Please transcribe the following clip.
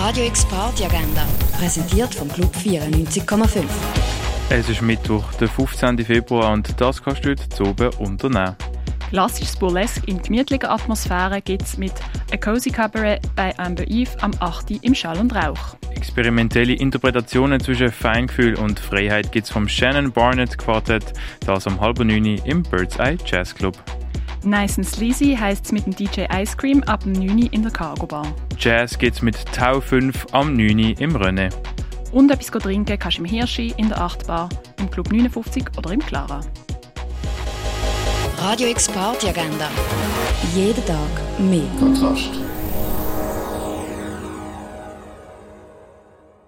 Radio X Party Agenda, präsentiert vom Club 94,5. Es ist Mittwoch, der 15. Februar und das kannst du heute zu oben unternehmen. Klassisches Burlesque in gemütlicher Atmosphäre gibt es mit A Cozy Cabaret bei Amber Eve am 8. im Schall und Rauch. Experimentelle Interpretationen zwischen Feingefühl und Freiheit gibt es vom Shannon Barnett Quartett, das um halb neun im Bird's Eye Jazz Club. Nice and Sleazy heisst es mit dem DJ Ice Cream ab dem 9 in der Cargo Bar. Jazz gibt's mit Tau 5 am 9 im René. Und etwas trinken kannst du im Hirschi, in der 8 Bar, im Club 59 oder im Clara. Radio X Party Agenda. Jeden Tag mehr. Kontrast.